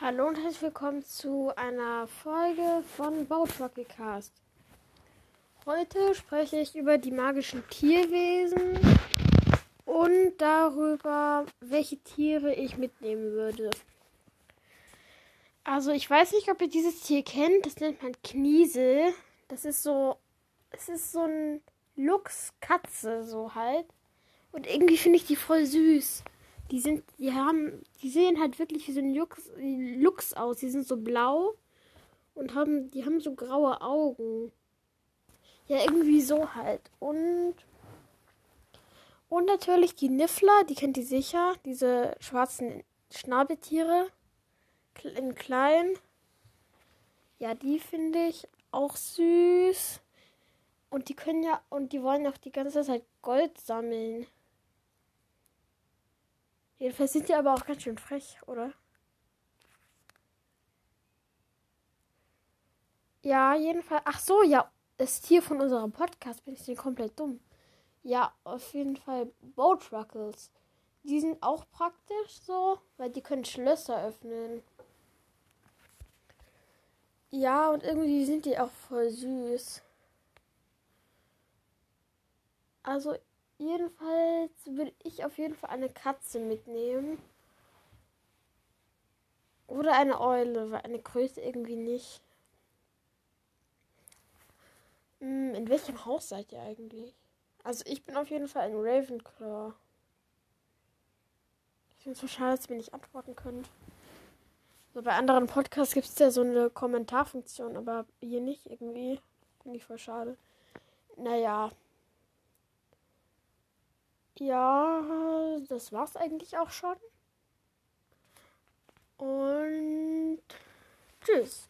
Hallo und herzlich willkommen zu einer Folge von Bautruckcast. Heute spreche ich über die magischen Tierwesen und darüber, welche Tiere ich mitnehmen würde. Also ich weiß nicht, ob ihr dieses Tier kennt. Das nennt man Kniesel. Das ist so, es ist so ein Luchskatze so halt. Und irgendwie finde ich die voll süß. Die sind, die haben, die sehen halt wirklich wie so ein Lux, Lux aus. Die sind so blau und haben, die haben so graue Augen. Ja, irgendwie so halt. Und und natürlich die Niffler, die kennt ihr sicher, diese schwarzen Schnabeltiere in klein. Ja, die finde ich auch süß. Und die können ja, und die wollen auch die ganze Zeit Gold sammeln. Jedenfalls sind die aber auch ganz schön frech, oder? Ja, jedenfalls. Ach so, ja. Das Tier von unserem Podcast bin ich denn komplett dumm. Ja, auf jeden Fall Boat Ruckles. Die sind auch praktisch so, weil die können Schlösser öffnen. Ja, und irgendwie sind die auch voll süß. Also Jedenfalls würde ich auf jeden Fall eine Katze mitnehmen. Oder eine Eule, weil eine Größe irgendwie nicht. Hm, in welchem Haus seid ihr eigentlich? Also ich bin auf jeden Fall ein Ravenclaw. Ich finde es so schade, dass ihr mir nicht antworten könnt. So bei anderen Podcasts gibt es ja so eine Kommentarfunktion, aber hier nicht irgendwie. Finde ich voll schade. Naja. Ja, das war's eigentlich auch schon. Und tschüss.